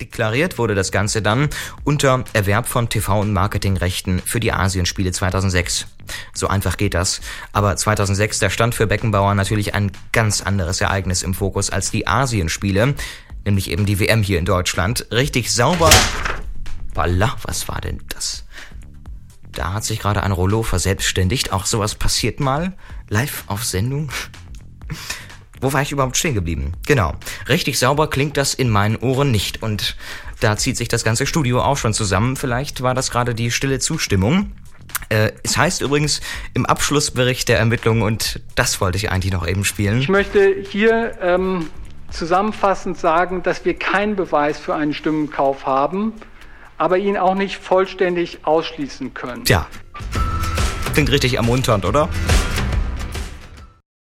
Deklariert wurde das Ganze dann unter Erwerb von TV- und Marketingrechten für die Asienspiele 2006. So einfach geht das. Aber 2006, da stand für Beckenbauer natürlich ein ganz anderes Ereignis im Fokus als die Asienspiele, nämlich eben die WM hier in Deutschland. Richtig sauber. Balla, was war denn das? Da hat sich gerade ein Rollo verselbstständigt. Auch sowas passiert mal. Live auf Sendung. Wo war ich überhaupt stehen geblieben? Genau. Richtig sauber klingt das in meinen Ohren nicht. Und da zieht sich das ganze Studio auch schon zusammen. Vielleicht war das gerade die stille Zustimmung. Äh, es heißt übrigens im Abschlussbericht der Ermittlungen, und das wollte ich eigentlich noch eben spielen. Ich möchte hier ähm, zusammenfassend sagen, dass wir keinen Beweis für einen Stimmenkauf haben, aber ihn auch nicht vollständig ausschließen können. Tja. Klingt richtig ermunternd, oder?